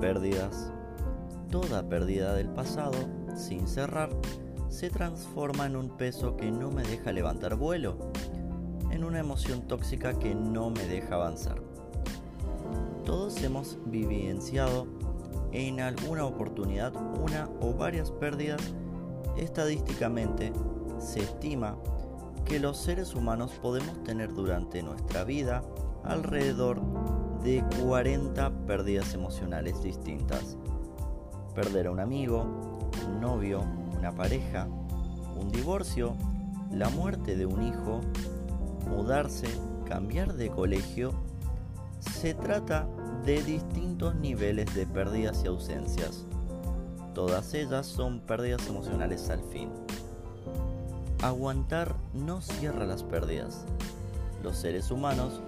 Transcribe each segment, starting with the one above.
Pérdidas. Toda pérdida del pasado, sin cerrar, se transforma en un peso que no me deja levantar vuelo, en una emoción tóxica que no me deja avanzar. Todos hemos vivenciado en alguna oportunidad una o varias pérdidas. Estadísticamente, se estima que los seres humanos podemos tener durante nuestra vida alrededor de 40 pérdidas emocionales distintas. Perder a un amigo, un novio, una pareja, un divorcio, la muerte de un hijo, mudarse, cambiar de colegio. Se trata de distintos niveles de pérdidas y ausencias. Todas ellas son pérdidas emocionales al fin. Aguantar no cierra las pérdidas. Los seres humanos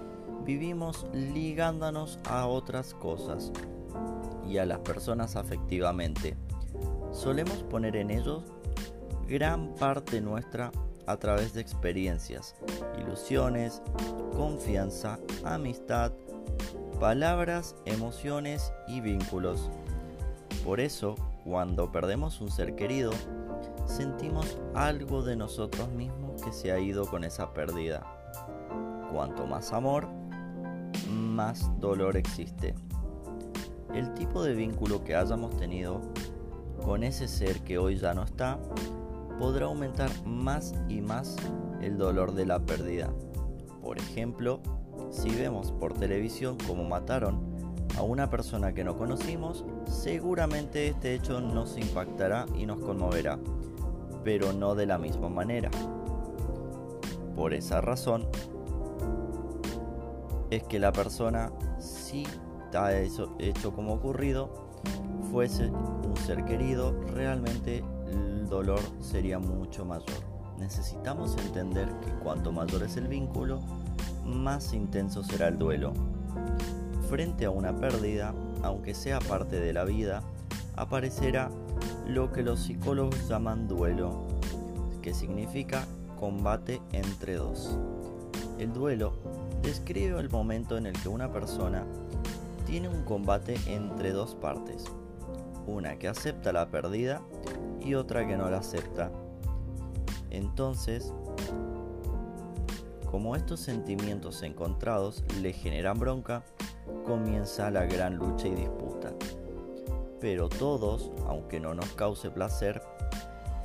vivimos ligándonos a otras cosas y a las personas afectivamente. Solemos poner en ellos gran parte nuestra a través de experiencias, ilusiones, confianza, amistad, palabras, emociones y vínculos. Por eso, cuando perdemos un ser querido, sentimos algo de nosotros mismos que se ha ido con esa pérdida. Cuanto más amor, más dolor existe. El tipo de vínculo que hayamos tenido con ese ser que hoy ya no está podrá aumentar más y más el dolor de la pérdida. Por ejemplo, si vemos por televisión cómo mataron a una persona que no conocimos, seguramente este hecho nos impactará y nos conmoverá pero no de la misma manera. Por esa razón es que la persona, si está hecho como ocurrido, fuese un ser querido, realmente el dolor sería mucho mayor. Necesitamos entender que cuanto mayor es el vínculo, más intenso será el duelo. Frente a una pérdida, aunque sea parte de la vida, aparecerá lo que los psicólogos llaman duelo, que significa combate entre dos. El duelo describe el momento en el que una persona tiene un combate entre dos partes, una que acepta la pérdida y otra que no la acepta. Entonces, como estos sentimientos encontrados le generan bronca, comienza la gran lucha y disputa pero todos, aunque no nos cause placer,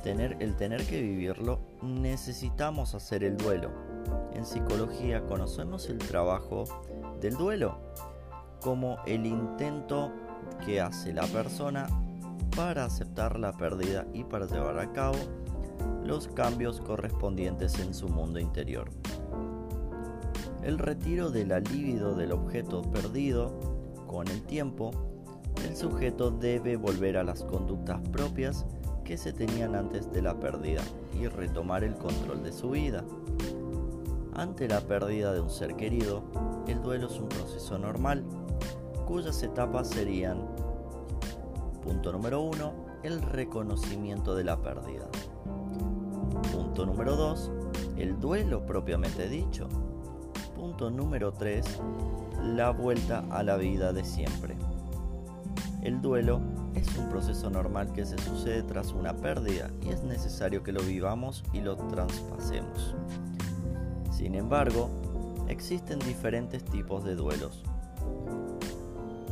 tener, el tener que vivirlo, necesitamos hacer el duelo. En psicología conocemos el trabajo del duelo como el intento que hace la persona para aceptar la pérdida y para llevar a cabo los cambios correspondientes en su mundo interior. El retiro de la libido del objeto perdido con el tiempo el sujeto debe volver a las conductas propias que se tenían antes de la pérdida y retomar el control de su vida. Ante la pérdida de un ser querido, el duelo es un proceso normal, cuyas etapas serían, punto número 1, el reconocimiento de la pérdida. Punto número 2, el duelo propiamente dicho. Punto número 3, la vuelta a la vida de siempre. El duelo es un proceso normal que se sucede tras una pérdida y es necesario que lo vivamos y lo traspasemos. Sin embargo, existen diferentes tipos de duelos.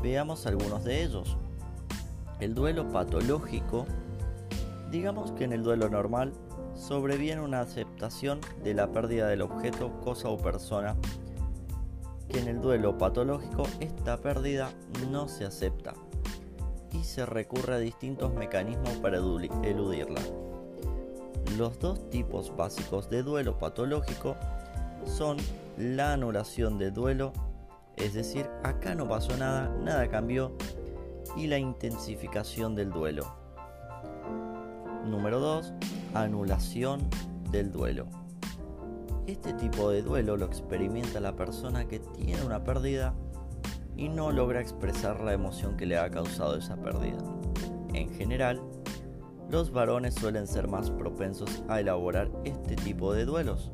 Veamos algunos de ellos. El duelo patológico, digamos que en el duelo normal sobreviene una aceptación de la pérdida del objeto, cosa o persona, que en el duelo patológico esta pérdida no se acepta y se recurre a distintos mecanismos para eludirla. Los dos tipos básicos de duelo patológico son la anulación de duelo, es decir, acá no pasó nada, nada cambió, y la intensificación del duelo. Número 2. Anulación del duelo. Este tipo de duelo lo experimenta la persona que tiene una pérdida y no logra expresar la emoción que le ha causado esa pérdida. En general, los varones suelen ser más propensos a elaborar este tipo de duelos.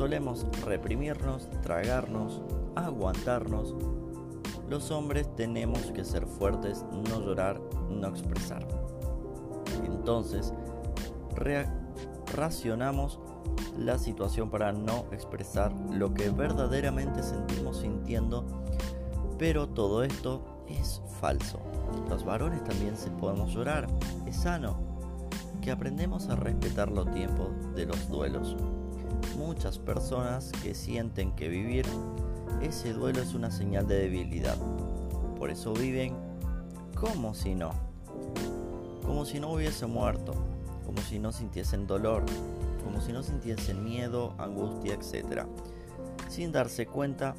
Solemos reprimirnos, tragarnos, aguantarnos Los hombres tenemos que ser fuertes, no llorar, no expresar. Entonces, racionamos la situación para no expresar lo que verdaderamente sentimos sintiendo, pero todo esto es falso. Los varones también se podemos llorar, es sano, que aprendemos a respetar los tiempos de los duelos. Muchas personas que sienten que vivir ese duelo es una señal de debilidad. Por eso viven como si no. Como si no hubiese muerto. Como si no sintiesen dolor. Como si no sintiesen miedo, angustia, etc. Sin darse cuenta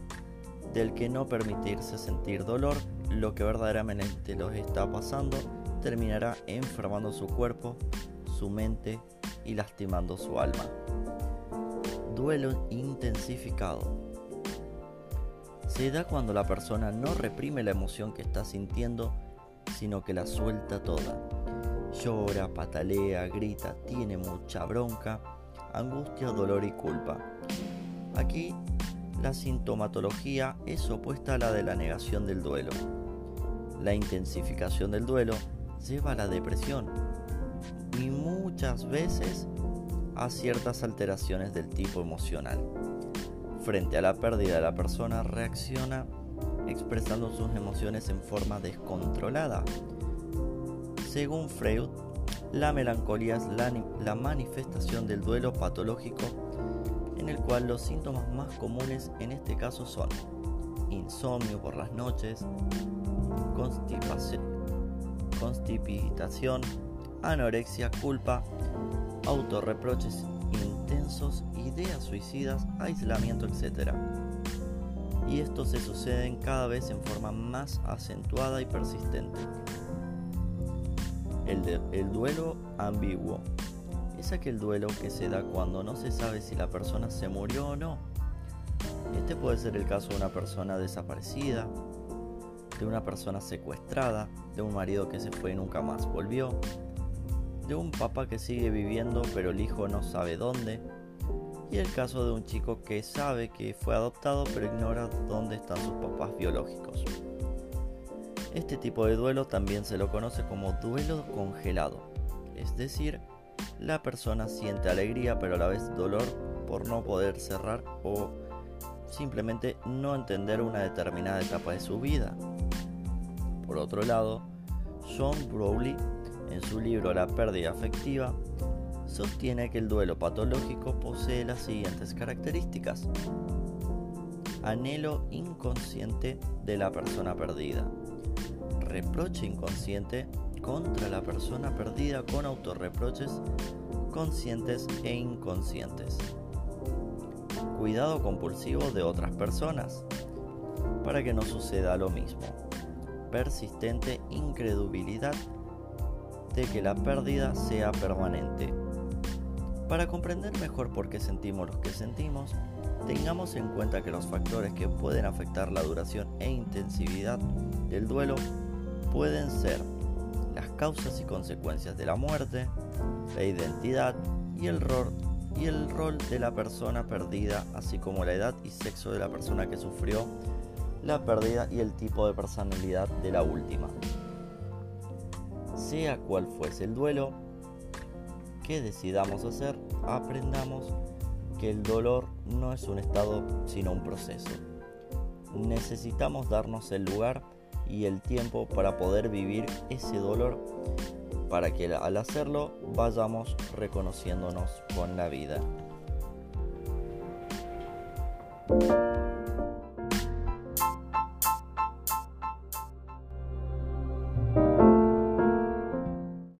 del que no permitirse sentir dolor, lo que verdaderamente los está pasando, terminará enfermando su cuerpo, su mente y lastimando su alma. Duelo intensificado se da cuando la persona no reprime la emoción que está sintiendo, sino que la suelta toda. Llora, patalea, grita, tiene mucha bronca, angustia, dolor y culpa. Aquí la sintomatología es opuesta a la de la negación del duelo. La intensificación del duelo lleva a la depresión y muchas veces a ciertas alteraciones del tipo emocional. Frente a la pérdida, la persona reacciona expresando sus emociones en forma descontrolada. Según Freud, la melancolía es la, manifestación del duelo patológico en el cual los síntomas más comunes en este caso son insomnio por las noches, constipación, anorexia, culpa, autorreproches intensos, ideas suicidas, aislamiento, etc. Y esto se suceden cada vez en forma más acentuada y persistente. El, el duelo ambiguo es aquel duelo que se da cuando no se sabe si la persona se murió o no. Este puede ser el caso de una persona desaparecida, de una persona secuestrada, de un marido que se fue y nunca más volvió, de un papá que sigue viviendo pero el hijo no sabe dónde, y el caso de un chico que sabe que fue adoptado pero ignora dónde están sus papás biológicos. Este tipo de duelo también se lo conoce como duelo congelado, es decir, la persona siente alegría pero a la vez dolor por no poder cerrar o simplemente no entender una determinada etapa de su vida. Por otro lado, John Browley en su libro La pérdida afectiva, sostiene que el duelo patológico posee las siguientes características. Anhelo inconsciente de la persona perdida. Reproche inconsciente contra la persona perdida con autorreproches conscientes e inconscientes. Cuidado compulsivo de otras personas para que no suceda lo mismo. Persistente incredulidad de que la pérdida sea permanente. Para comprender mejor por qué sentimos lo que sentimos, tengamos en cuenta que los factores que pueden afectar la duración e intensividad del duelo pueden ser las causas y consecuencias de la muerte, la identidad y el rol, y el rol de la persona perdida, así como la edad y sexo de la persona que sufrió la pérdida y el tipo de personalidad de la última sea cual fuese el duelo que decidamos hacer, aprendamos que el dolor no es un estado sino un proceso. Necesitamos darnos el lugar y el tiempo para poder vivir ese dolor para que al hacerlo vayamos reconociéndonos con la vida.